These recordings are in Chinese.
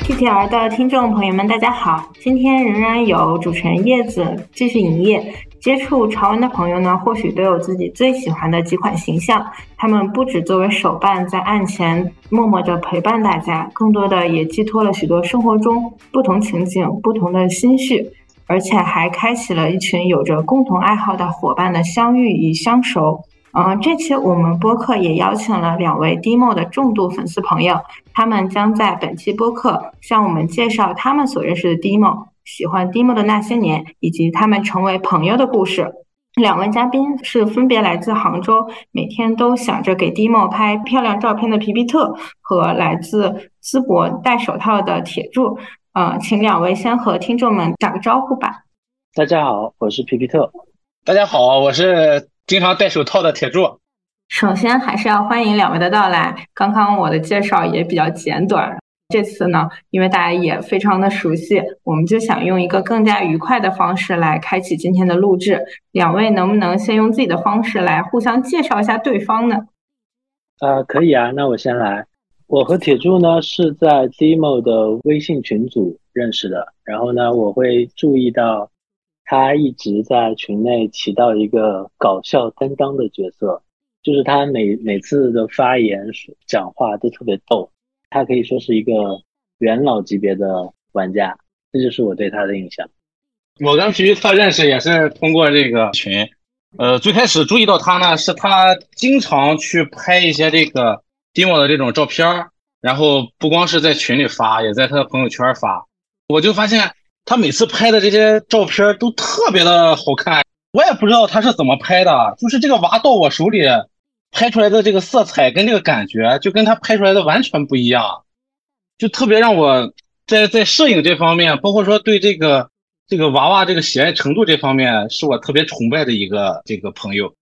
TTR 的听众朋友们，大家好！今天仍然有主持人叶子继续营业。接触潮玩的朋友呢，或许都有自己最喜欢的几款形象。他们不只作为手办在案前默默的陪伴大家，更多的也寄托了许多生活中不同情景、不同的心绪，而且还开启了一群有着共同爱好的伙伴的相遇与相熟。嗯，这期我们播客也邀请了两位 Demo 的重度粉丝朋友，他们将在本期播客向我们介绍他们所认识的 Demo、喜欢 Demo 的那些年，以及他们成为朋友的故事。两位嘉宾是分别来自杭州，每天都想着给 Demo 拍漂亮照片的皮皮特和来自淄博戴手套的铁柱。呃，请两位先和听众们打个招呼吧。大家好，我是皮皮特。大家好，我是。经常戴手套的铁柱，首先还是要欢迎两位的到来。刚刚我的介绍也比较简短，这次呢，因为大家也非常的熟悉，我们就想用一个更加愉快的方式来开启今天的录制。两位能不能先用自己的方式来互相介绍一下对方呢？呃，可以啊，那我先来。我和铁柱呢是在 Demo 的微信群组认识的，然后呢，我会注意到。他一直在群内起到一个搞笑担当的角色，就是他每每次的发言、讲话都特别逗，他可以说是一个元老级别的玩家，这就是我对他的印象。我跟皮皮特认识也是通过这个群，呃，最开始注意到他呢，是他经常去拍一些这个 demo 的这种照片，然后不光是在群里发，也在他的朋友圈发，我就发现。他每次拍的这些照片都特别的好看，我也不知道他是怎么拍的，就是这个娃到我手里拍出来的这个色彩跟这个感觉，就跟他拍出来的完全不一样，就特别让我在在摄影这方面，包括说对这个这个娃娃这个喜爱程度这方面，是我特别崇拜的一个这个朋友。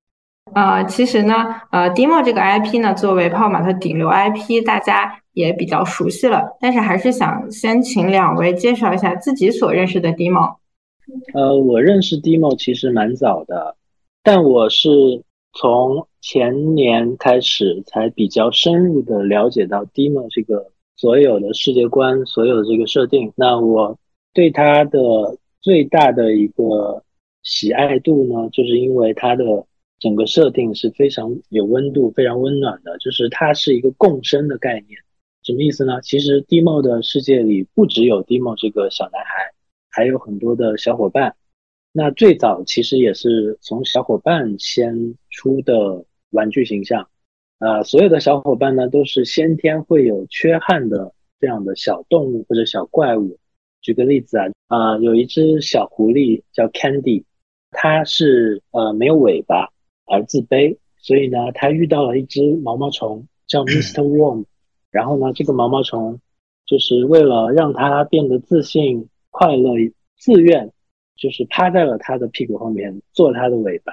呃，其实呢，呃，Demo 这个 IP 呢，作为泡玛特顶流 IP，大家也比较熟悉了。但是还是想先请两位介绍一下自己所认识的 Demo。呃，我认识 Demo 其实蛮早的，但我是从前年开始才比较深入的了解到 Demo 这个所有的世界观、所有的这个设定。那我对它的最大的一个喜爱度呢，就是因为它的。整个设定是非常有温度、非常温暖的，就是它是一个共生的概念。什么意思呢？其实 Demo 的世界里不只有 Demo 这个小男孩，还有很多的小伙伴。那最早其实也是从小伙伴先出的玩具形象。呃，所有的小伙伴呢都是先天会有缺憾的这样的小动物或者小怪物。举个例子啊，啊，有一只小狐狸叫 Candy，它是呃没有尾巴。而自卑，所以呢，它遇到了一只毛毛虫，叫 Mr. Worm。然后呢，这个毛毛虫就是为了让他变得自信、快乐、自愿，就是趴在了他的屁股后面做他的尾巴。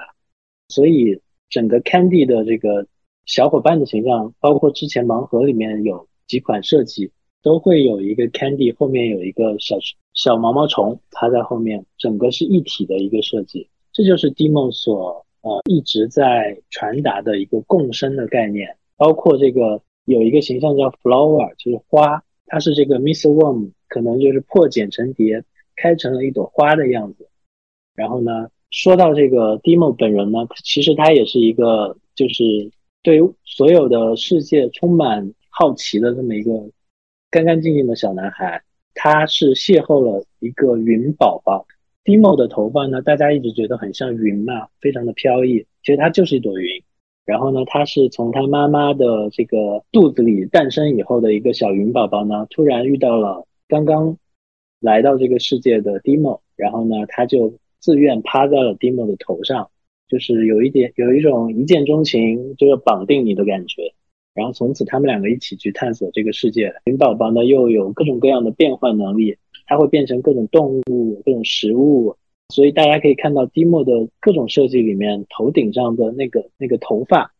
所以整个 Candy 的这个小伙伴的形象，包括之前盲盒里面有几款设计，都会有一个 Candy 后面有一个小小毛毛虫趴在后面，整个是一体的一个设计。这就是 Demo 所。呃，一直在传达的一个共生的概念，包括这个有一个形象叫 flower，就是花，它是这个 Mr. Worm，可能就是破茧成蝶，开成了一朵花的样子。然后呢，说到这个 Demo 本人呢，其实他也是一个就是对所有的世界充满好奇的这么一个干干净净的小男孩。他是邂逅了一个云宝宝。Demo 的头发呢，大家一直觉得很像云嘛，非常的飘逸。其实它就是一朵云。然后呢，他是从他妈妈的这个肚子里诞生以后的一个小云宝宝呢，突然遇到了刚刚来到这个世界的 Demo，然后呢，他就自愿趴在了 Demo 的头上，就是有一点有一种一见钟情，就是绑定你的感觉。然后从此他们两个一起去探索这个世界。云宝宝呢，又有各种各样的变换能力。它会变成各种动物、各种食物，所以大家可以看到 Demo 的各种设计里面，头顶上的那个那个头发，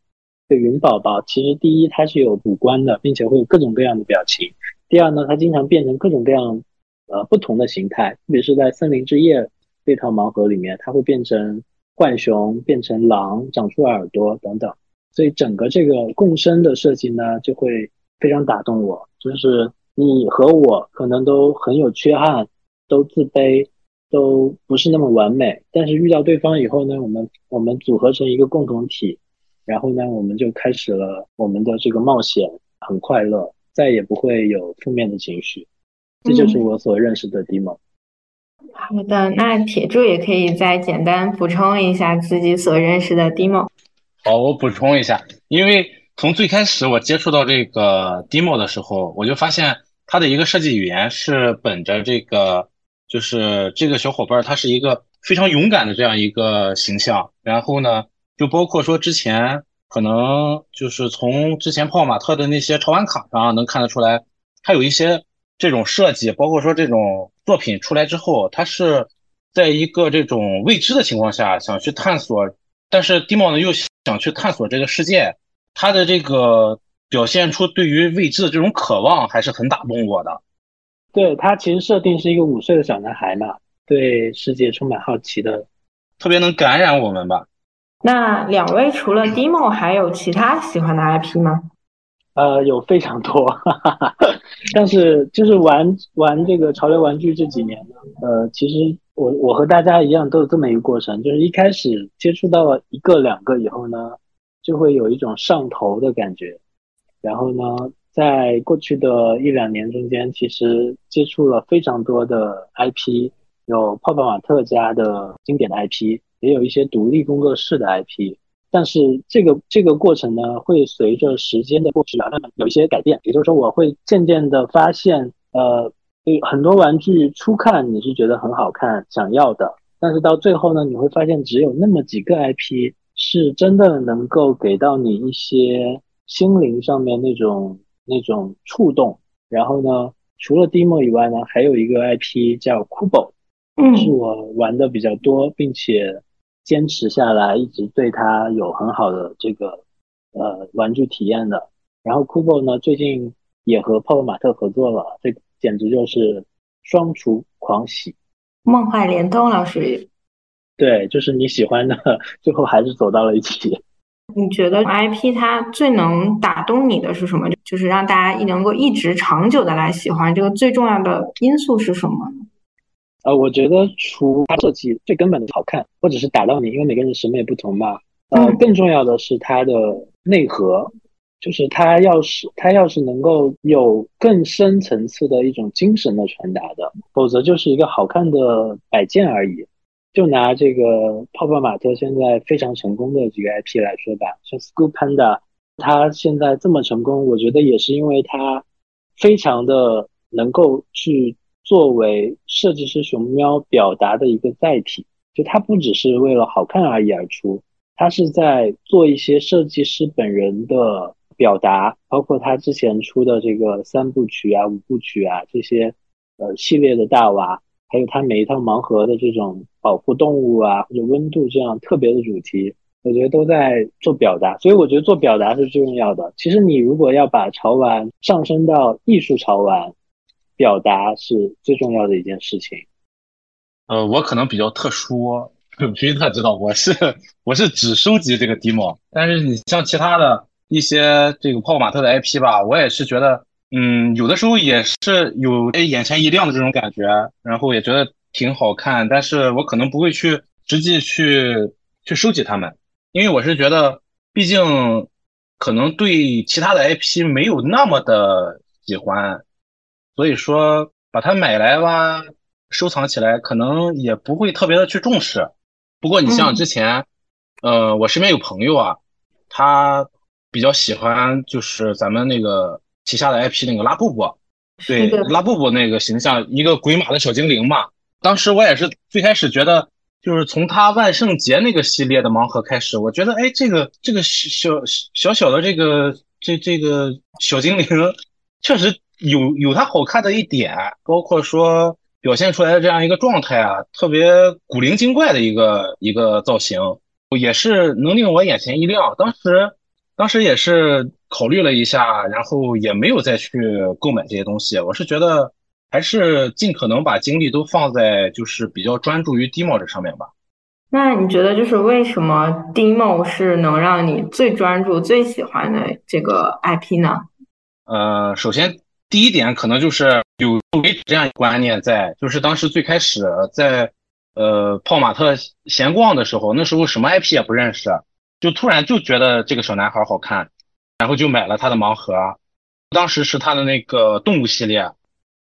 的云宝宝，其实第一它是有五官的，并且会有各种各样的表情。第二呢，它经常变成各种各样呃不同的形态，特别是在森林之夜这套盲盒里面，它会变成浣熊、变成狼、长出耳朵等等。所以整个这个共生的设计呢，就会非常打动我，就是。你和我可能都很有缺憾，都自卑，都不是那么完美。但是遇到对方以后呢，我们我们组合成一个共同体，然后呢，我们就开始了我们的这个冒险，很快乐，再也不会有负面的情绪。这就是我所认识的 Dimo。好的，那铁柱也可以再简单补充一下自己所认识的 demo。好，我补充一下，因为从最开始我接触到这个 Demo 的时候，我就发现它的一个设计语言是本着这个，就是这个小伙伴他是一个非常勇敢的这样一个形象。然后呢，就包括说之前可能就是从之前泡马特的那些潮玩卡上能看得出来，他有一些。这种设计，包括说这种作品出来之后，它是在一个这种未知的情况下想去探索，但是 Dimo 呢又想去探索这个世界，他的这个表现出对于未知的这种渴望还是很打动我的。对他其实设定是一个五岁的小男孩嘛，对世界充满好奇的，特别能感染我们吧。那两位除了 Demo 还有其他喜欢的 IP 吗？呃，有非常多，哈 哈但是就是玩玩这个潮流玩具这几年呢，呃，其实我我和大家一样都有这么一个过程，就是一开始接触到了一个两个以后呢，就会有一种上头的感觉，然后呢，在过去的一两年中间，其实接触了非常多的 IP，有泡泡玛特家的经典的 IP，也有一些独立工作室的 IP。但是这个这个过程呢，会随着时间的过去啊，有一些改变。也就是说，我会渐渐的发现，呃，很多玩具初看你是觉得很好看、想要的，但是到最后呢，你会发现只有那么几个 IP 是真的能够给到你一些心灵上面那种那种触动。然后呢，除了 Demo 以外呢，还有一个 IP 叫 Kubo，嗯，是我玩的比较多，并且。坚持下来，一直对它有很好的这个呃玩具体验的。然后 Kubo 呢，最近也和泡泡玛特合作了，这简直就是双厨狂喜，梦幻联动了，属于。对，就是你喜欢的，最后还是走到了一起。你觉得 IP 它最能打动你的是什么？就是让大家能够一直长久的来喜欢，这个最重要的因素是什么？呃，我觉得除它设计最根本的好看，或者是打到你，因为每个人审美不同嘛。呃，更重要的是它的内核，就是它要是它要是能够有更深层次的一种精神的传达的，否则就是一个好看的摆件而已。就拿这个泡泡玛特现在非常成功的几个 IP 来说吧，像 School Panda，它现在这么成功，我觉得也是因为它非常的能够去。作为设计师熊喵表达的一个载体，就它不只是为了好看而已而出，它是在做一些设计师本人的表达，包括他之前出的这个三部曲啊、五部曲啊这些呃系列的大娃，还有他每一套盲盒的这种保护动物啊或者温度这样特别的主题，我觉得都在做表达，所以我觉得做表达是最重要的。其实你如果要把潮玩上升到艺术潮玩。表达是最重要的一件事情。呃，我可能比较特殊，皮皮特知道我是我是只收集这个 demo，但是你像其他的一些这个泡泡玛特的 IP 吧，我也是觉得，嗯，有的时候也是有眼前一亮的这种感觉，然后也觉得挺好看，但是我可能不会去实际去去收集它们，因为我是觉得，毕竟可能对其他的 IP 没有那么的喜欢。所以说，把它买来吧，收藏起来，可能也不会特别的去重视。不过，你像之前，呃，我身边有朋友啊，他比较喜欢就是咱们那个旗下的 IP 那个拉布布，对，拉布布那个形象，一个鬼马的小精灵嘛。当时我也是最开始觉得，就是从他万圣节那个系列的盲盒开始，我觉得，哎，这个这个小小小的这个这这个小精灵，确实。有有它好看的一点，包括说表现出来的这样一个状态啊，特别古灵精怪的一个一个造型，也是能令我眼前一亮。当时当时也是考虑了一下，然后也没有再去购买这些东西。我是觉得还是尽可能把精力都放在就是比较专注于 demo 这上面吧。那你觉得就是为什么 demo 是能让你最专注、最喜欢的这个 IP 呢？呃，首先。第一点可能就是有这样一个观念在，就是当时最开始在呃泡玛特闲逛的时候，那时候什么 IP 也不认识，就突然就觉得这个小男孩好看，然后就买了他的盲盒。当时是他的那个动物系列，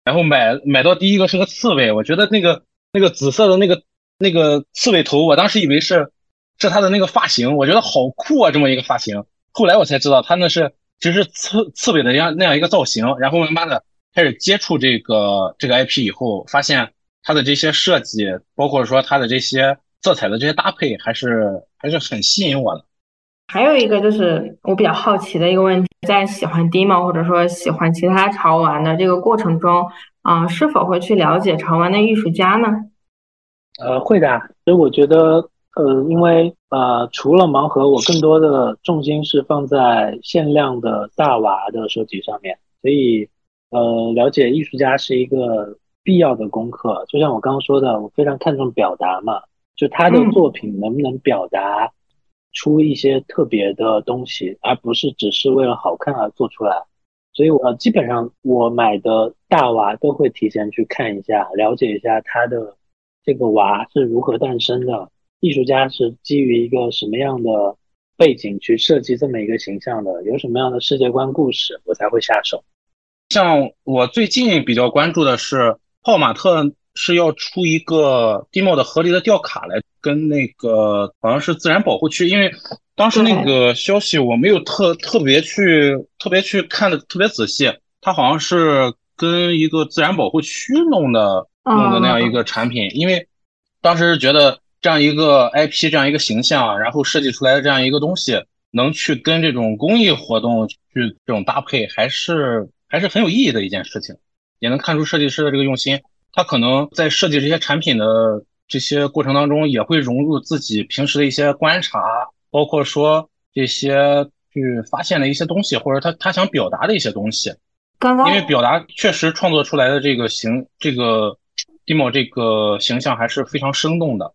然后买买到第一个是个刺猬，我觉得那个那个紫色的那个那个刺猬头，我当时以为是是他的那个发型，我觉得好酷啊，这么一个发型。后来我才知道他那是。只是刺刺猬的样那样一个造型，然后慢慢的开始接触这个这个 IP 以后，发现它的这些设计，包括说它的这些色彩的这些搭配，还是还是很吸引我的。还有一个就是我比较好奇的一个问题，在喜欢 Demo 或者说喜欢其他潮玩的这个过程中，啊，是否会去了解潮玩的艺术家呢？呃，会的。所以我觉得。呃，因为呃，除了盲盒，我更多的重心是放在限量的大娃的收集上面，所以呃，了解艺术家是一个必要的功课。就像我刚刚说的，我非常看重表达嘛，就他的作品能不能表达出一些特别的东西，而不是只是为了好看而做出来。所以，我基本上我买的大娃都会提前去看一下，了解一下他的这个娃是如何诞生的。艺术家是基于一个什么样的背景去设计这么一个形象的？有什么样的世界观故事，我才会下手。像我最近比较关注的是，泡玛特是要出一个 Demo 的合理的吊卡来跟那个好像是自然保护区，因为当时那个消息我没有特特别去特别去看的特别仔细，它好像是跟一个自然保护区弄的弄的那样一个产品，因为当时觉得。这样一个 IP，这样一个形象，然后设计出来的这样一个东西，能去跟这种公益活动去这种搭配，还是还是很有意义的一件事情。也能看出设计师的这个用心，他可能在设计这些产品的这些过程当中，也会融入自己平时的一些观察，包括说这些去发现的一些东西，或者他他想表达的一些东西。刚刚因为表达确实创作出来的这个形，这个 demo 这个形象还是非常生动的。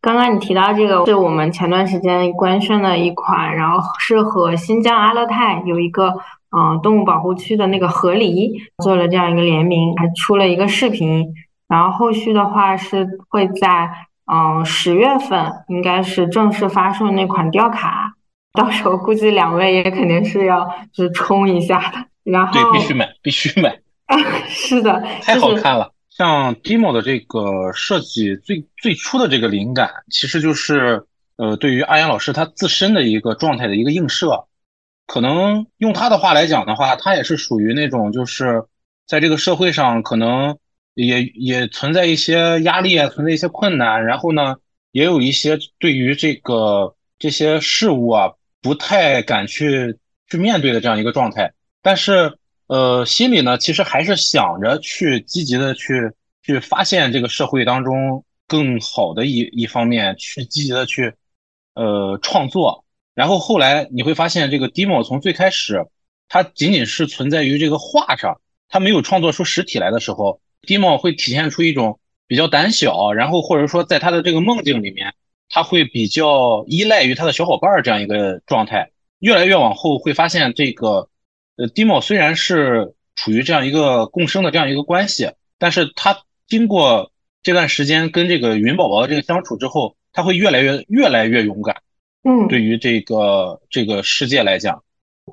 刚刚你提到这个是我们前段时间官宣的一款，然后是和新疆阿勒泰有一个嗯动物保护区的那个河狸做了这样一个联名，还出了一个视频，然后后续的话是会在嗯十月份应该是正式发售那款吊卡，到时候估计两位也肯定是要就是冲一下的，然后对必须买必须买，是的，太好看了。像 Demo 的这个设计最最初的这个灵感，其实就是呃，对于阿阳老师他自身的一个状态的一个映射。可能用他的话来讲的话，他也是属于那种就是在这个社会上可能也也存在一些压力啊，存在一些困难，然后呢，也有一些对于这个这些事物啊不太敢去去面对的这样一个状态，但是。呃，心里呢，其实还是想着去积极的去去发现这个社会当中更好的一一方面，去积极的去呃创作。然后后来你会发现，这个 demo 从最开始它仅仅是存在于这个画上，它没有创作出实体来的时候，demo 会体现出一种比较胆小，然后或者说在他的这个梦境里面，他会比较依赖于他的小伙伴这样一个状态。越来越往后会发现这个。呃，demo 虽然是处于这样一个共生的这样一个关系，但是他经过这段时间跟这个云宝宝的这个相处之后，他会越来越越来越勇敢。嗯，对于这个这个世界来讲，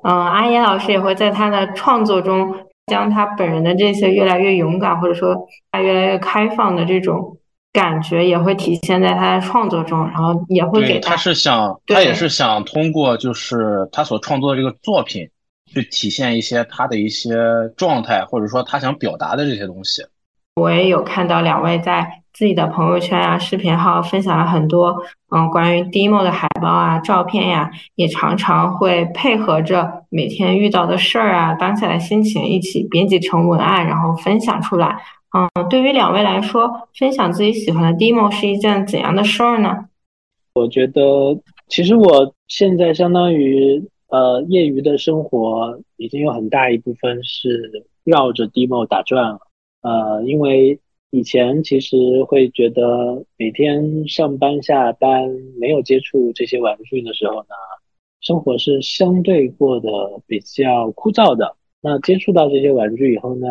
嗯，阿岩老师也会在他的创作中将他本人的这些越来越勇敢，或者说他越来越开放的这种感觉，也会体现在他的创作中，然后也会给他是想他也是想通过就是他所创作的这个作品。去体现一些他的一些状态，或者说他想表达的这些东西。我也有看到两位在自己的朋友圈啊、视频号分享了很多，嗯，关于 demo 的海报啊、照片呀，也常常会配合着每天遇到的事儿啊、当下的心情一起编辑成文案，然后分享出来。嗯，对于两位来说，分享自己喜欢的 demo 是一件怎样的事儿呢？我觉得，其实我现在相当于。呃，业余的生活已经有很大一部分是绕着 demo 打转了。呃，因为以前其实会觉得每天上班下班没有接触这些玩具的时候呢，生活是相对过得比较枯燥的。那接触到这些玩具以后呢，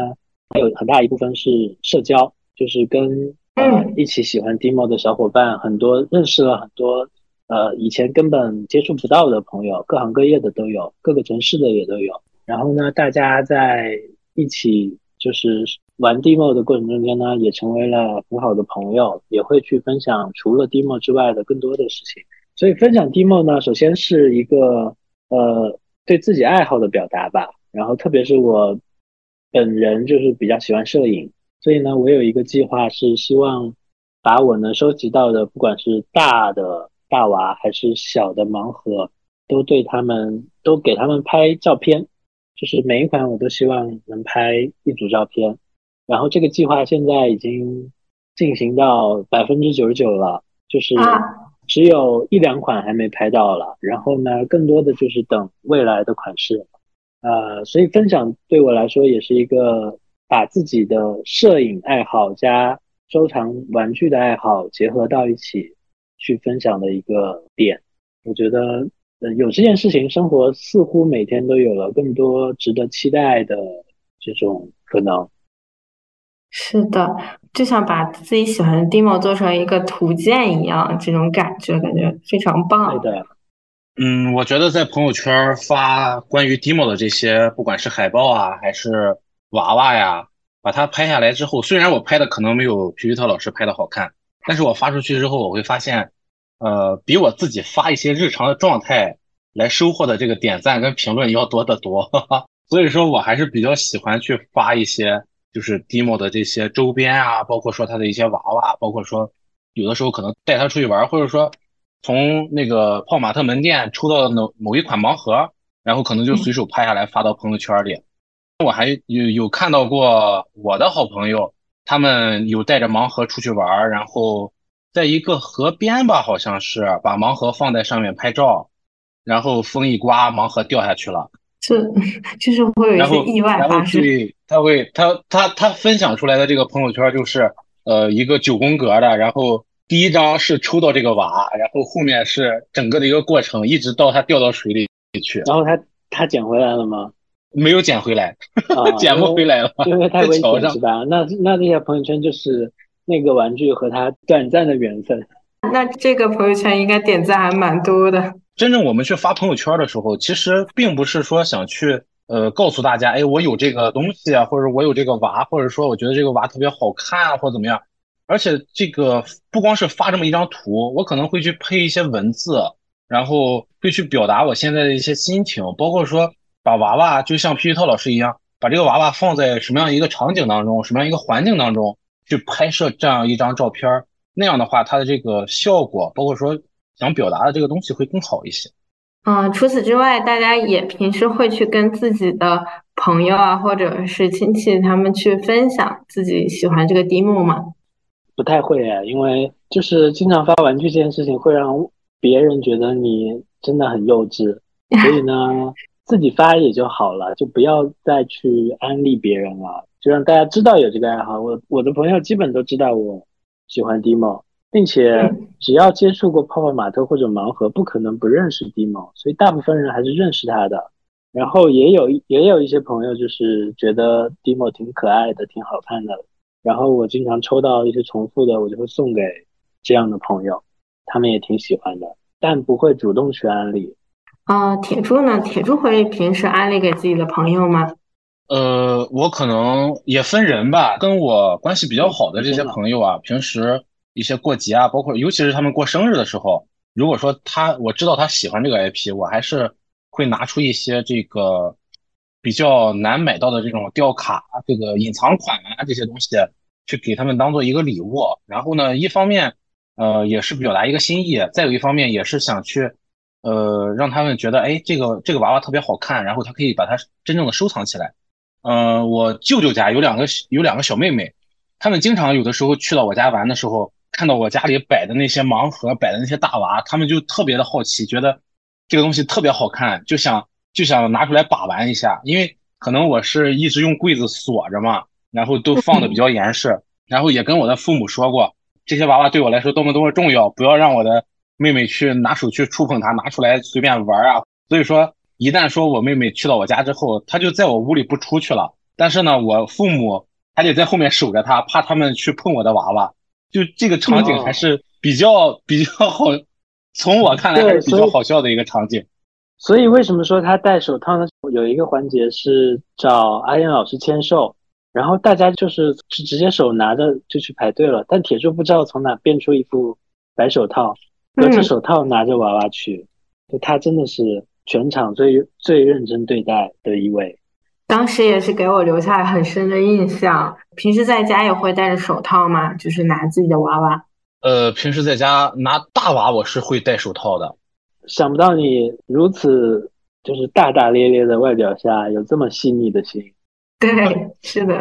还有很大一部分是社交，就是跟呃一起喜欢 Demo 的小伙伴，很多认识了很多呃以前根本接触不到的朋友，各行各业的都有，各个城市的也都有。然后呢，大家在一起就是玩 Demo 的过程中间呢，也成为了很好的朋友，也会去分享除了 Demo 之外的更多的事情。所以分享 Demo 呢，首先是一个呃对自己爱好的表达吧。然后特别是我本人就是比较喜欢摄影，所以呢，我有一个计划是希望把我能收集到的，不管是大的大娃还是小的盲盒，都对他们都给他们拍照片。就是每一款我都希望能拍一组照片，然后这个计划现在已经进行到百分之九十九了，就是只有一两款还没拍到了，然后呢，更多的就是等未来的款式，呃，所以分享对我来说也是一个把自己的摄影爱好加收藏玩具的爱好结合到一起去分享的一个点，我觉得。有这件事情，生活似乎每天都有了更多值得期待的这种可能。是的，就像把自己喜欢的 demo 做成一个图鉴一样，这种感觉感觉非常棒。对的。嗯，我觉得在朋友圈发关于 demo 的这些，不管是海报啊，还是娃娃呀，把它拍下来之后，虽然我拍的可能没有皮皮特老师拍的好看，但是我发出去之后，我会发现。呃，比我自己发一些日常的状态来收获的这个点赞跟评论要多得多，所以说我还是比较喜欢去发一些就是 Demo 的这些周边啊，包括说他的一些娃娃，包括说有的时候可能带他出去玩，或者说从那个泡玛特门店抽到某某一款盲盒，然后可能就随手拍下来发到朋友圈里。我还有有看到过我的好朋友，他们有带着盲盒出去玩，然后。在一个河边吧，好像是把盲盒放在上面拍照，然后风一刮，盲盒掉下去了。这就是会有一些意外发生。对，他会，他他他分享出来的这个朋友圈就是，呃，一个九宫格的，然后第一张是抽到这个娃，然后后面是整个的一个过程，一直到他掉到水里去。然后他他捡回来了吗？没有捡回来，捡不回来了，因为太危险是吧？那那那些朋友圈就是。那个玩具和他短暂的缘分，那这个朋友圈应该点赞还蛮多的。真正我们去发朋友圈的时候，其实并不是说想去呃告诉大家，哎，我有这个东西啊，或者我有这个娃，或者说我觉得这个娃特别好看啊，或怎么样。而且这个不光是发这么一张图，我可能会去配一些文字，然后会去表达我现在的一些心情，包括说把娃娃就像皮皮特老师一样，把这个娃娃放在什么样一个场景当中，什么样一个环境当中。去拍摄这样一张照片，那样的话，它的这个效果，包括说想表达的这个东西会更好一些。嗯，除此之外，大家也平时会去跟自己的朋友啊，或者是亲戚他们去分享自己喜欢这个 demo 吗？不太会啊，因为就是经常发玩具这件事情会让别人觉得你真的很幼稚，所以呢，自己发也就好了，就不要再去安利别人了。就让大家知道有这个爱好，我我的朋友基本都知道我喜欢 Demo，并且只要接触过泡泡玛特或者盲盒，不可能不认识 Demo，所以大部分人还是认识他的。然后也有也有一些朋友就是觉得 Demo 挺可爱的，挺好看的。然后我经常抽到一些重复的，我就会送给这样的朋友，他们也挺喜欢的，但不会主动去安利。啊，铁柱呢？铁柱会平时安利给自己的朋友吗？呃，我可能也分人吧，跟我关系比较好的这些朋友啊，平时一些过节啊，包括尤其是他们过生日的时候，如果说他我知道他喜欢这个 IP，我还是会拿出一些这个比较难买到的这种吊卡、这个隐藏款啊这些东西，去给他们当做一个礼物。然后呢，一方面呃也是表达一个心意，再有一方面也是想去呃让他们觉得，哎，这个这个娃娃特别好看，然后他可以把它真正的收藏起来。嗯，我舅舅家有两个有两个小妹妹，他们经常有的时候去到我家玩的时候，看到我家里摆的那些盲盒，摆的那些大娃，他们就特别的好奇，觉得这个东西特别好看，就想就想拿出来把玩一下。因为可能我是一直用柜子锁着嘛，然后都放的比较严实，然后也跟我的父母说过，这些娃娃对我来说多么多么重要，不要让我的妹妹去拿手去触碰它，拿出来随便玩啊。所以说。一旦说我妹妹去到我家之后，她就在我屋里不出去了。但是呢，我父母还得在后面守着她，怕他们去碰我的娃娃。就这个场景还是比较比较好，从我看来还是比较好笑的一个场景。所以为什么说他戴手套呢？有一个环节是找阿燕老师签售，然后大家就是是直接手拿着就去排队了。但铁柱不知道从哪变出一副白手套，隔着手套拿着娃娃去，就他真的是全场最最认真对待的一位。当时也是给我留下了很深的印象。平时在家也会戴着手套吗？就是拿自己的娃娃。呃，平时在家拿大娃，我是会戴手套的。想不到你如此就是大大咧咧的外表下有这么细腻的心。对，是的。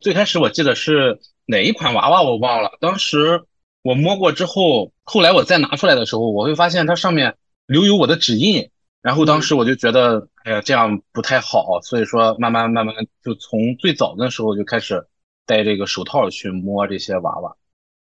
最开始我记得是哪一款娃娃我忘了，当时我摸过之后，后来我再拿出来的时候，我会发现它上面留有我的指印，然后当时我就觉得，哎呀，这样不太好，所以说慢慢慢慢就从最早的时候就开始戴这个手套去摸这些娃娃。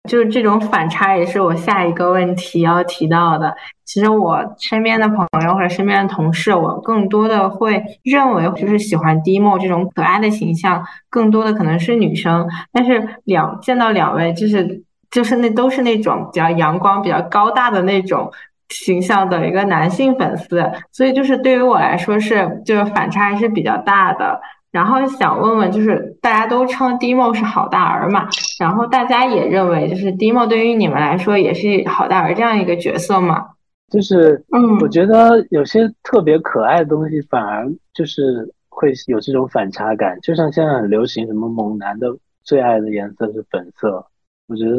就是这种反差，也是我下一个问题要提到的。其实我身边的朋友或者身边的同事，我更多的会认为，就是喜欢 Dimo 这种可爱的形象，更多的可能是女生。但是两见到两位，就是就是那都是那种比较阳光、比较高大的那种形象的一个男性粉丝，所以就是对于我来说是就是反差还是比较大的。然后想问问，就是大家都称 Demo 是好大儿嘛？然后大家也认为，就是 Demo 对于你们来说也是好大儿这样一个角色嘛？就是，嗯，我觉得有些特别可爱的东西，反而就是会有这种反差感。就像现在很流行什么猛男的最爱的颜色是粉色，我觉得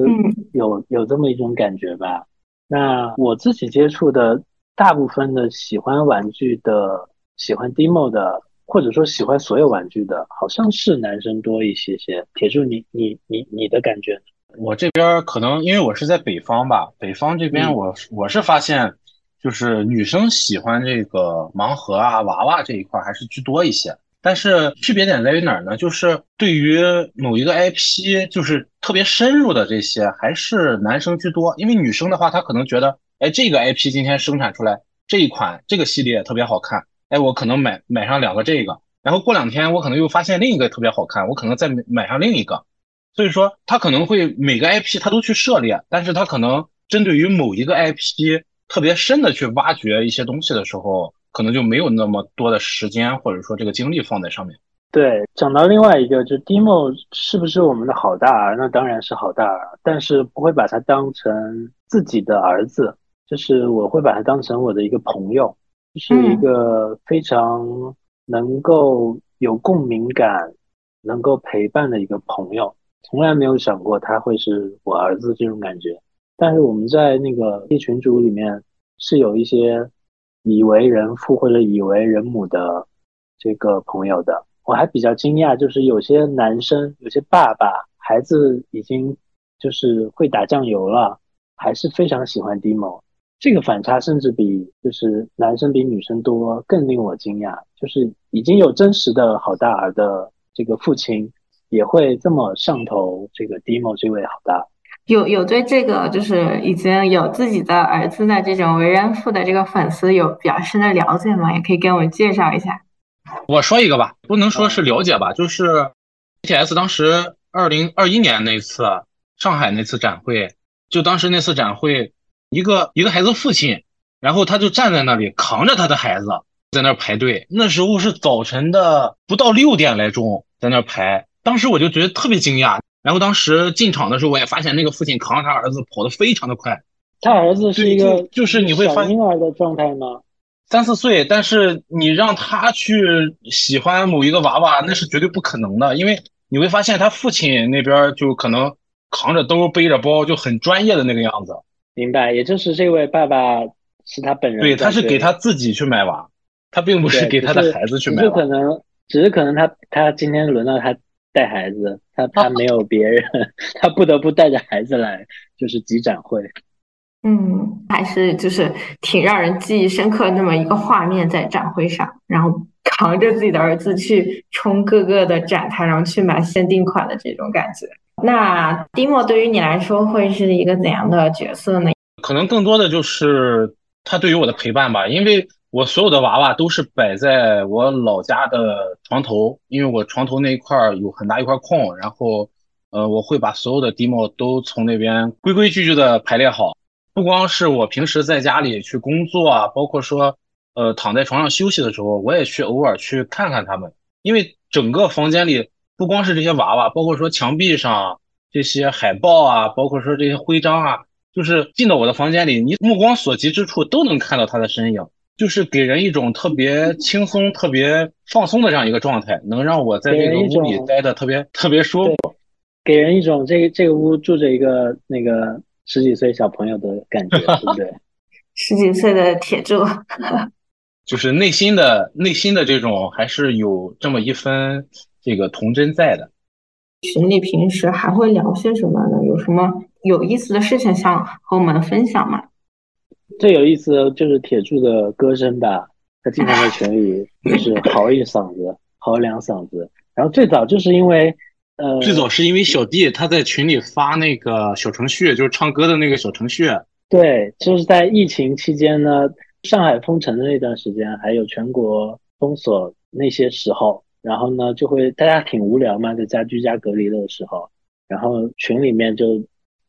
有有这么一种感觉吧。那我自己接触的大部分的喜欢玩具的、喜欢 demo 的。或者说喜欢所有玩具的，好像是男生多一些些。铁柱，你你你你的感觉？我这边可能因为我是在北方吧，北方这边我我是发现，就是女生喜欢这个盲盒啊、娃娃这一块还是居多一些。但是区别点在于哪儿呢？就是对于某一个 IP，就是特别深入的这些，还是男生居多。因为女生的话，她可能觉得，哎，这个 IP 今天生产出来这一款这个系列特别好看。哎，我可能买买上两个这个，然后过两天我可能又发现另一个特别好看，我可能再买上另一个。所以说，他可能会每个 IP 他都去涉猎，但是他可能针对于某一个 IP 特别深的去挖掘一些东西的时候，可能就没有那么多的时间或者说这个精力放在上面。对，讲到另外一个，就 Dimo 是不是我们的好大儿？那当然是好大儿，但是不会把他当成自己的儿子，就是我会把他当成我的一个朋友。是一个非常能够有共鸣感、能够陪伴的一个朋友，从来没有想过他会是我儿子这种感觉。但是我们在那个一群组里面是有一些以为人父或者以为人母的这个朋友的，我还比较惊讶，就是有些男生、有些爸爸，孩子已经就是会打酱油了，还是非常喜欢 Demo。这个反差甚至比就是男生比女生多，更令我惊讶。就是已经有真实的好大儿的这个父亲，也会这么上头这个 Demo 这位好大。有有对这个就是已经有自己的儿子的这种为人父的这个粉丝有比较深的了解吗？也可以给我们介绍一下。我说一个吧，不能说是了解吧，就是 BTS 当时二零二一年那次上海那次展会，就当时那次展会。一个一个孩子父亲，然后他就站在那里扛着他的孩子在那儿排队。那时候是早晨的不到六点来钟，在那儿排。当时我就觉得特别惊讶。然后当时进场的时候，我也发现那个父亲扛着他儿子跑得非常的快。他儿子是一个就是你会发婴儿的状态吗？三四岁，但是你让他去喜欢某一个娃娃，那是绝对不可能的。因为你会发现他父亲那边就可能扛着兜背着包，就很专业的那个样子。明白，也就是这位爸爸是他本人。对，他是给他自己去买娃，他并不是给他的孩子去买。只是可能，只是可能他他今天轮到他带孩子，他他没有别人，他不得不带着孩子来，就是集展会。嗯，还是就是挺让人记忆深刻那么一个画面，在展会上，然后扛着自己的儿子去冲各个的展台，然后去买限定款的这种感觉。那 Dimo 对于你来说会是一个怎样的角色呢？可能更多的就是他对于我的陪伴吧，因为我所有的娃娃都是摆在我老家的床头，因为我床头那一块有很大一块空，然后呃，我会把所有的 demo 都从那边规规矩矩的排列好。不光是我平时在家里去工作啊，包括说呃躺在床上休息的时候，我也去偶尔去看看他们，因为整个房间里不光是这些娃娃，包括说墙壁上这些海报啊，包括说这些徽章啊。就是进到我的房间里，你目光所及之处都能看到他的身影，就是给人一种特别轻松、特别放松的这样一个状态，能让我在这个屋里待的特别特别舒服，给人一种这这个屋住着一个那个十几岁小朋友的感觉，对不对？十几岁的铁柱，就是内心的内心的这种还是有这么一分这个童真在的。群里平时还会聊些什么呢？有什么？有意思的事情想和我们分享吗？最有意思的就是铁柱的歌声吧，他经常在群里就是嚎一嗓子，嚎两嗓子。然后最早就是因为，呃，最早是因为小弟他在群里发那个小程序，就是唱歌的那个小程序。对，就是在疫情期间呢，上海封城的那段时间，还有全国封锁那些时候，然后呢，就会大家挺无聊嘛，在家居家隔离的时候，然后群里面就。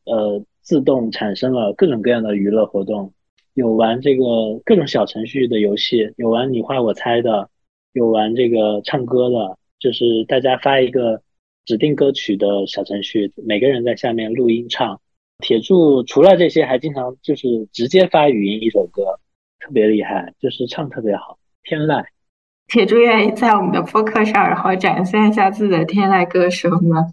呃，自动产生了各种各样的娱乐活动，有玩这个各种小程序的游戏，有玩你画我猜的，有玩这个唱歌的，就是大家发一个指定歌曲的小程序，每个人在下面录音唱。铁柱除了这些，还经常就是直接发语音一首歌，特别厉害，就是唱特别好，天籁。铁柱愿意在我们的播客上，然后展现一下自己的天籁歌声吗？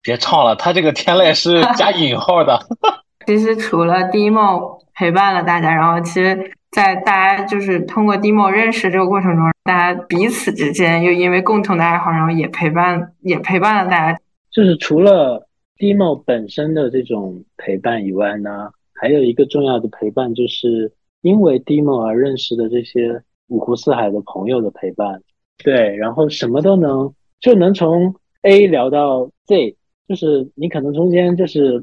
别唱了，他这个天籁是加引号的。其实除了 Demo 陪伴了大家，然后其实，在大家就是通过 Demo 认识这个过程中，大家彼此之间又因为共同的爱好，然后也陪伴，也陪伴了大家。就是除了 Demo 本身的这种陪伴以外呢，还有一个重要的陪伴，就是因为 Demo 而认识的这些五湖四海的朋友的陪伴。对，然后什么都能，就能从 A 聊到 Z。就是你可能中间就是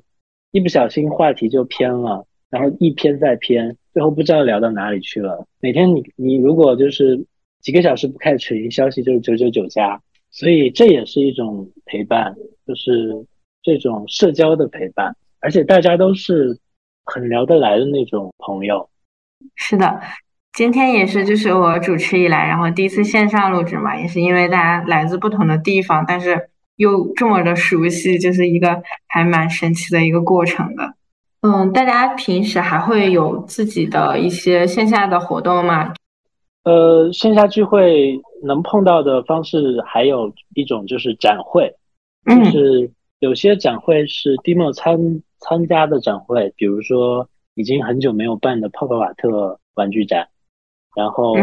一不小心话题就偏了，然后一偏再偏，最后不知道聊到哪里去了。每天你你如果就是几个小时不看群消息，就是九九九加，所以这也是一种陪伴，就是这种社交的陪伴，而且大家都是很聊得来的那种朋友。是的，今天也是就是我主持以来，然后第一次线上录制嘛，也是因为大家来自不同的地方，但是。又这么的熟悉，就是一个还蛮神奇的一个过程的。嗯，大家平时还会有自己的一些线下的活动吗？呃，线下聚会能碰到的方式还有一种就是展会，就是有些展会是 Demo 参参加的展会，比如说已经很久没有办的泡泡瓦特玩具展，然后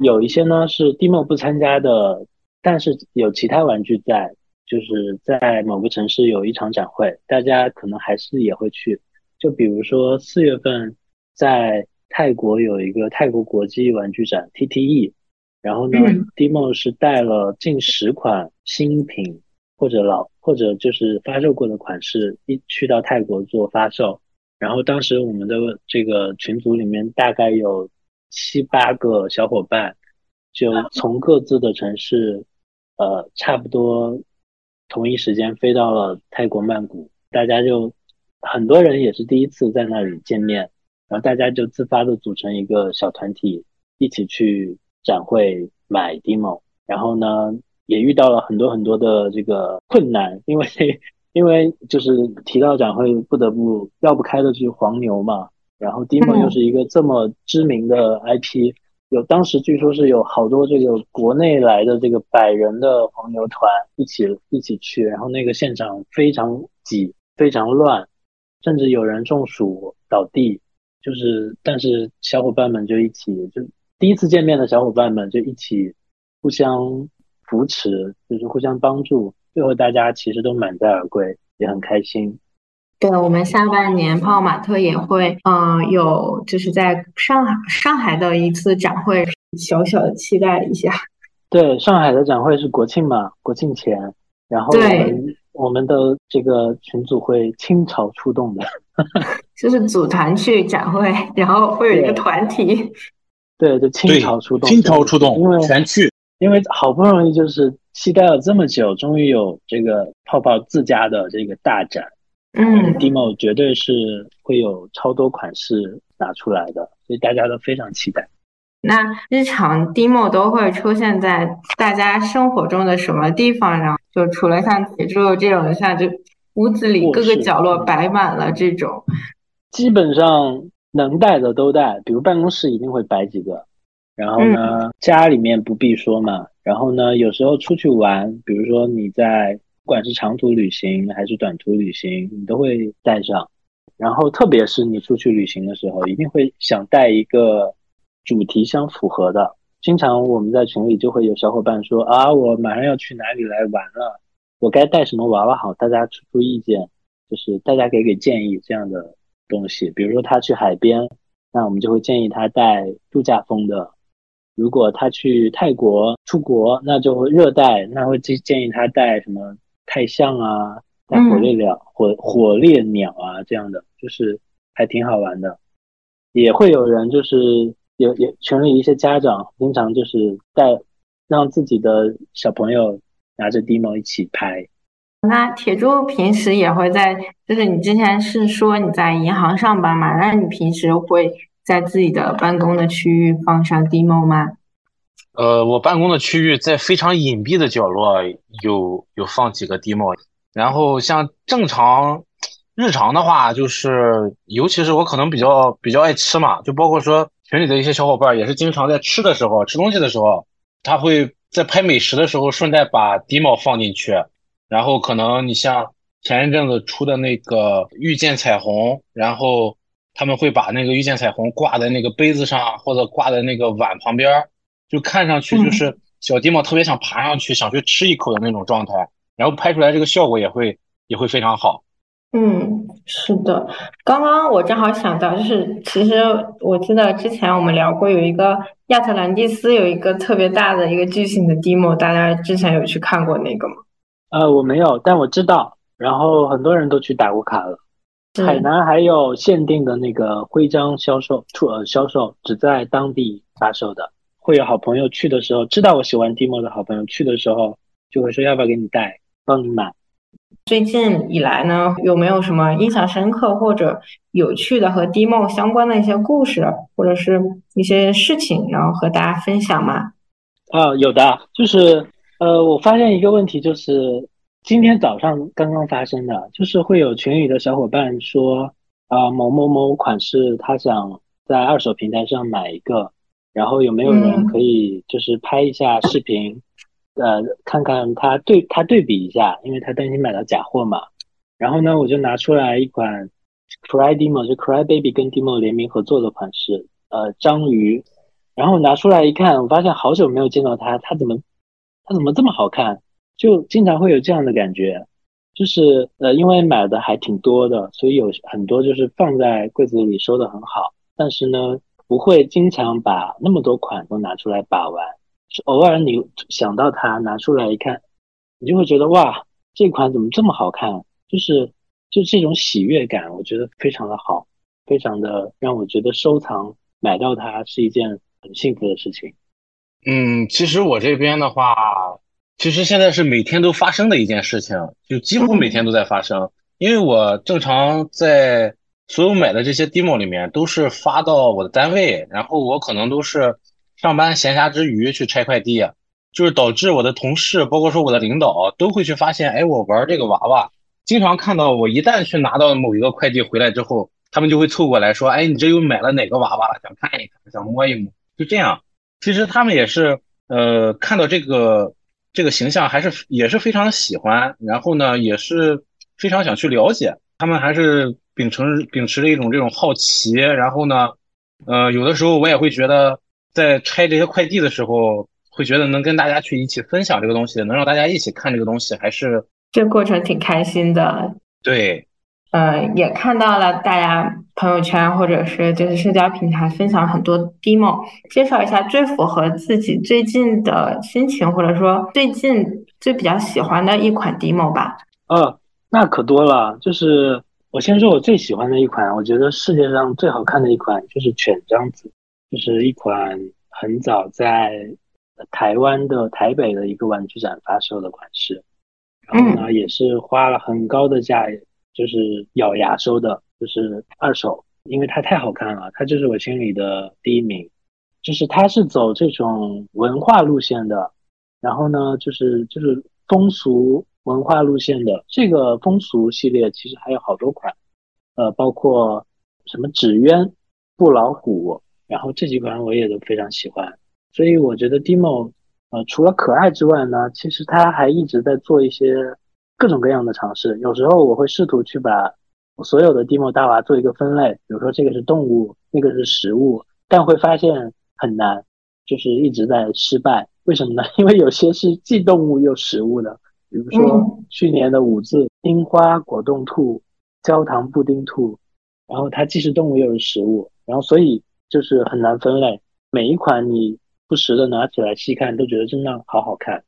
有一些呢是 Demo 不参加的，但是有其他玩具在。就是在某个城市有一场展会，大家可能还是也会去。就比如说四月份在泰国有一个泰国国际玩具展 TTE，然后呢，Demo 是带了近十款新品或者老或者就是发售过的款式一去到泰国做发售。然后当时我们的这个群组里面大概有七八个小伙伴，就从各自的城市，呃，差不多。同一时间飞到了泰国曼谷，大家就很多人也是第一次在那里见面，然后大家就自发的组成一个小团体，一起去展会买 demo，然后呢也遇到了很多很多的这个困难，因为 因为就是提到展会不得不绕不开的就是黄牛嘛，然后 demo 又是一个这么知名的 IP。有当时据说是有好多这个国内来的这个百人的黄牛团一起一起去，然后那个现场非常挤，非常乱，甚至有人中暑倒地。就是但是小伙伴们就一起，就第一次见面的小伙伴们就一起互相扶持，就是互相帮助，最后大家其实都满载而归，也很开心。对，我们下半年泡泡玛特也会，嗯，有就是在上海上海的一次展会，小小的期待一下。对，上海的展会是国庆嘛，国庆前，然后我们我们的这个群组会倾巢出动的，就是组团去展会，然后会有一个团体。对，就倾巢出动，倾巢出动，因为全去，因为好不容易就是期待了这么久，终于有这个泡泡自家的这个大展，嗯，Demo 绝对是会有超多款式拿出来的，所以大家都非常期待。那日常 Demo 都会出现在大家生活中的什么地方？然后就除了像铁柱这种，像就屋子里各个角落摆满了这种，基本上能带的都带，比如办公室一定会摆几个，然后呢，家里面不必说嘛，然后呢，有时候出去玩，比如说你在不管是长途旅行还是短途旅行，你都会带上，然后特别是你出去旅行的时候，一定会想带一个。主题相符合的，经常我们在群里就会有小伙伴说啊，我马上要去哪里来玩了，我该带什么娃娃好？大家出出意见，就是大家给给建议这样的东西。比如说他去海边，那我们就会建议他带度假风的；如果他去泰国出国，那就会热带，那会建建议他带什么泰象啊，带火烈鸟、火火烈鸟啊这样的，就是还挺好玩的。也会有人就是。有有群里一些家长经常就是带让自己的小朋友拿着 demo 一起拍。那铁柱平时也会在，就是你之前是说你在银行上班嘛？那你平时会在自己的办公的区域放上 demo 吗？呃，我办公的区域在非常隐蔽的角落有有放几个 demo，然后像正常日常的话，就是尤其是我可能比较比较爱吃嘛，就包括说。群里的一些小伙伴也是经常在吃的时候、吃东西的时候，他会在拍美食的时候顺带把 demo 放进去。然后可能你像前一阵子出的那个遇见彩虹，然后他们会把那个遇见彩虹挂在那个杯子上，或者挂在那个碗旁边，就看上去就是小 demo 特别想爬上去、想去吃一口的那种状态。然后拍出来这个效果也会也会非常好。嗯，是的，刚刚我正好想到，就是其实我记得之前我们聊过，有一个亚特兰蒂斯有一个特别大的一个巨型的 demo，大家之前有去看过那个吗？呃，我没有，但我知道，然后很多人都去打过卡了。海南还有限定的那个徽章销售，出呃销售只在当地发售的，会有好朋友去的时候，知道我喜欢 demo 的好朋友去的时候，就会说要不要给你带，帮你买。最近以来呢，有没有什么印象深刻或者有趣的和 demo 相关的一些故事，或者是一些事情，然后和大家分享吗？啊，有的，就是呃，我发现一个问题，就是今天早上刚刚发生的，就是会有群里的小伙伴说啊，某某某款式他想在二手平台上买一个，然后有没有人可以就是拍一下视频？呃，看看他对他对比一下，因为他担心买到假货嘛。然后呢，我就拿出来一款 Cry Demo，就 Cry Baby 跟 Demo 联名合作的款式，呃，章鱼。然后拿出来一看，我发现好久没有见到它，它怎么它怎么这么好看？就经常会有这样的感觉，就是呃，因为买的还挺多的，所以有很多就是放在柜子里收的很好，但是呢，不会经常把那么多款都拿出来把玩。偶尔你想到它拿出来一看，你就会觉得哇，这款怎么这么好看？就是就这种喜悦感，我觉得非常的好，非常的让我觉得收藏买到它是一件很幸福的事情。嗯，其实我这边的话，其实现在是每天都发生的一件事情，就几乎每天都在发生。因为我正常在所有买的这些 demo 里面都是发到我的单位，然后我可能都是。上班闲暇之余去拆快递，就是导致我的同事，包括说我的领导，都会去发现，哎，我玩这个娃娃，经常看到我一旦去拿到某一个快递回来之后，他们就会凑过来说，哎，你这又买了哪个娃娃了？想看一看，想摸一摸，就这样。其实他们也是，呃，看到这个这个形象还是也是非常喜欢，然后呢，也是非常想去了解。他们还是秉承秉持着一种这种好奇，然后呢，呃，有的时候我也会觉得。在拆这些快递的时候，会觉得能跟大家去一起分享这个东西，能让大家一起看这个东西，还是这过程挺开心的。对，呃，也看到了大家朋友圈或者是就是社交平台分享很多 demo，介绍一下最符合自己最近的心情，或者说最近最比较喜欢的一款 demo 吧。呃，那可多了，就是我先说我最喜欢的一款，我觉得世界上最好看的一款就是犬章子。就是一款很早在台湾的台北的一个玩具展发售的款式，然后呢，也是花了很高的价，就是咬牙收的，就是二手，因为它太好看了，它就是我心里的第一名，就是它是走这种文化路线的，然后呢，就是就是风俗文化路线的这个风俗系列，其实还有好多款，呃，包括什么纸鸢、布老虎。然后这几款我也都非常喜欢，所以我觉得 Demo，呃，除了可爱之外呢，其实它还一直在做一些各种各样的尝试。有时候我会试图去把所有的 Demo 大娃做一个分类，比如说这个是动物，那个是食物，但会发现很难，就是一直在失败。为什么呢？因为有些是既动物又食物的，比如说去年的五字樱花果冻兔、焦糖布丁兔，然后它既是动物又是食物，然后所以。就是很难分类，每一款你不时的拿起来细看，都觉得真的好好看。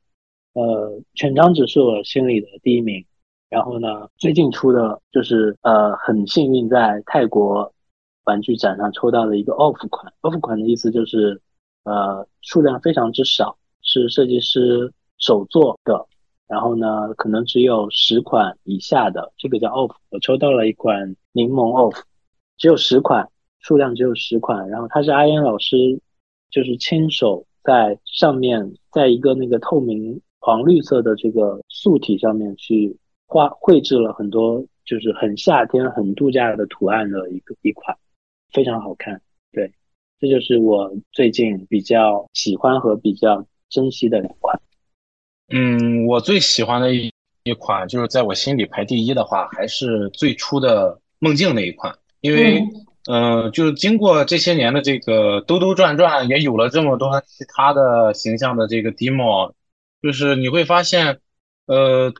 呃，全章只是我心里的第一名。然后呢，最近出的就是呃，很幸运在泰国玩具展上抽到了一个 off 款。off 款的意思就是呃，数量非常之少，是设计师手做的。然后呢，可能只有十款以下的，这个叫 off。我抽到了一款柠檬 off，只有十款。数量只有十款，然后它是阿燕老师，就是亲手在上面，在一个那个透明黄绿色的这个素体上面去画绘制了很多，就是很夏天、很度假的图案的一个一款，非常好看。对，这就是我最近比较喜欢和比较珍惜的两款。嗯，我最喜欢的一一款，就是在我心里排第一的话，还是最初的梦境那一款，因为。嗯，就是经过这些年的这个兜兜转转，也有了这么多其他的形象的这个 demo，就是你会发现，呃，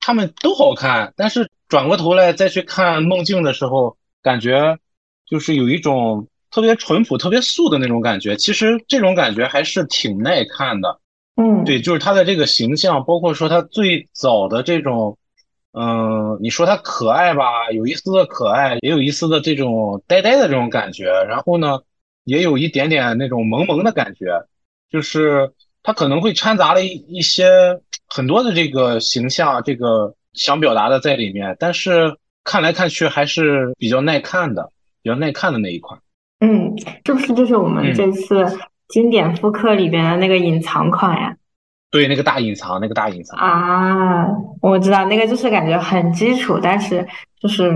他们都好看，但是转过头来再去看梦境的时候，感觉就是有一种特别淳朴、特别素的那种感觉。其实这种感觉还是挺耐看的。嗯，对，就是他的这个形象，包括说他最早的这种。嗯，你说它可爱吧，有一丝的可爱，也有一丝的这种呆呆的这种感觉，然后呢，也有一点点那种萌萌的感觉，就是它可能会掺杂了一一些很多的这个形象，这个想表达的在里面，但是看来看去还是比较耐看的，比较耐看的那一款。嗯，是不是就是我们这次经典复刻里边的那个隐藏款呀？对，那个大隐藏，那个大隐藏啊，我知道那个就是感觉很基础，但是就是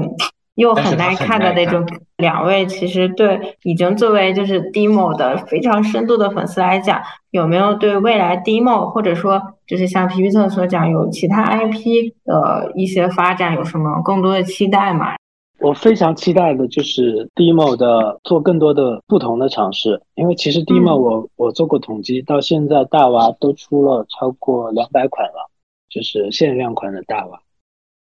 又很耐看的那种。两位其实对已经作为就是 demo 的非常深度的粉丝来讲，有没有对未来 demo 或者说就是像皮皮特所讲有其他 IP 的一些发展有什么更多的期待吗？我非常期待的就是 Demo 的做更多的不同的尝试，因为其实 Demo 我我做过统计，到现在大娃都出了超过两百款了，就是限量款的大娃，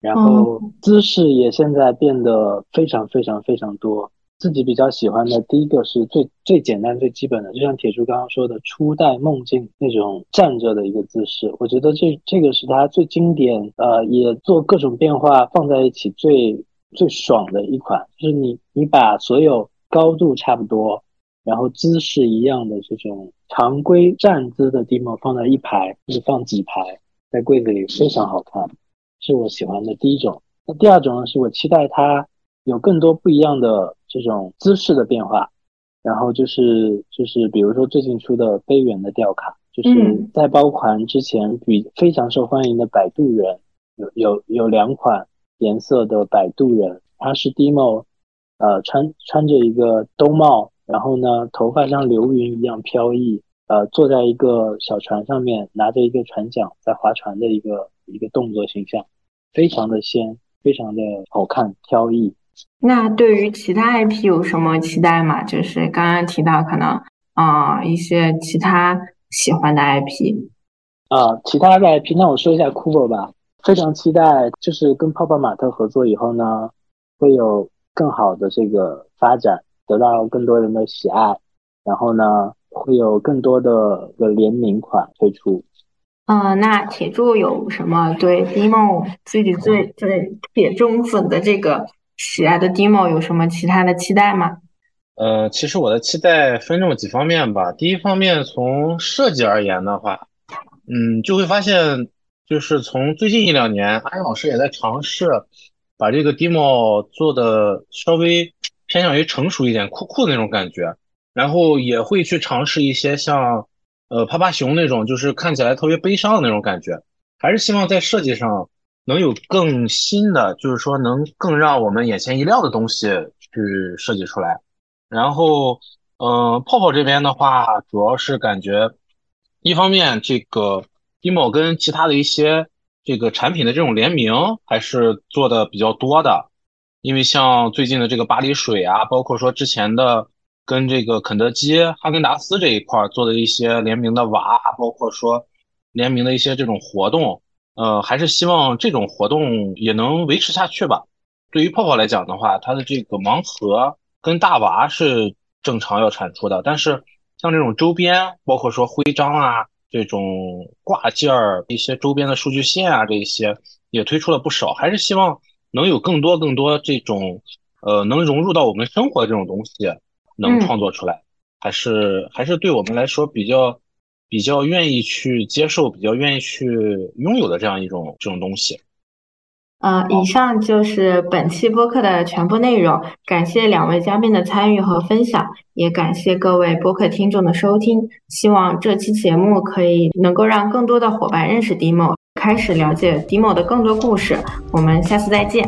然后姿势也现在变得非常非常非常多。自己比较喜欢的第一个是最最简单最基本的，就像铁柱刚刚说的初代梦境那种站着的一个姿势，我觉得这这个是它最经典，呃，也做各种变化放在一起最。最爽的一款就是你，你把所有高度差不多，然后姿势一样的这种常规站姿的 demo 放在一排，就是放几排，在柜子里非常好看，是我喜欢的第一种。那第二种呢，是我期待它有更多不一样的这种姿势的变化。然后就是就是比如说最近出的杯圆的吊卡，就是在包款之前比非常受欢迎的摆渡人，有有有两款。颜色的摆渡人，他是 Demo，呃，穿穿着一个兜帽，然后呢，头发像流云一样飘逸，呃，坐在一个小船上面，拿着一个船桨在划船的一个一个动作形象，非常的仙，非常的好看飘逸。那对于其他 IP 有什么期待吗？就是刚刚提到可能啊一些其他喜欢的 IP。啊，其他的 IP，那我说一下 Cool 吧。非常期待，就是跟泡泡玛特合作以后呢，会有更好的这个发展，得到更多人的喜爱，然后呢，会有更多的个联名款推出。呃，那铁柱有什么对 Demo 自己最最铁中粉的这个喜爱的 Demo 有什么其他的期待吗？呃，其实我的期待分这么几方面吧。第一方面，从设计而言的话，嗯，就会发现，就是从最近一两年，阿英老师也在尝试把这个 demo 做的稍微偏向于成熟一点、酷酷的那种感觉，然后也会去尝试一些像呃趴趴熊那种，就是看起来特别悲伤的那种感觉。还是希望在设计上能有更新的，就是说能更让我们眼前一亮的东西去设计出来。然后，嗯，泡泡这边的话，主要是感觉，一方面这个 demo 跟其他的一些这个产品的这种联名还是做的比较多的，因为像最近的这个巴黎水啊，包括说之前的跟这个肯德基、哈根达斯这一块做的一些联名的娃，包括说联名的一些这种活动，呃，还是希望这种活动也能维持下去吧。对于泡泡来讲的话，它的这个盲盒。跟大娃是正常要产出的，但是像这种周边，包括说徽章啊，这种挂件儿、一些周边的数据线啊，这些也推出了不少。还是希望能有更多更多这种，呃，能融入到我们生活的这种东西，能创作出来，还是还是对我们来说比较比较愿意去接受、比较愿意去拥有的这样一种这种东西。呃，以上就是本期播客的全部内容。感谢两位嘉宾的参与和分享，也感谢各位播客听众的收听。希望这期节目可以能够让更多的伙伴认识迪某开始了解迪某的更多故事。我们下次再见。